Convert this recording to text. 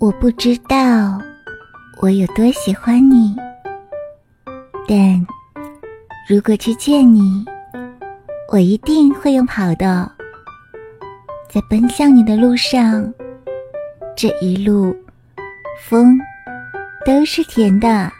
我不知道我有多喜欢你。但如果去见你我一定会用跑的在奔向你的路上。这一路风都是甜的。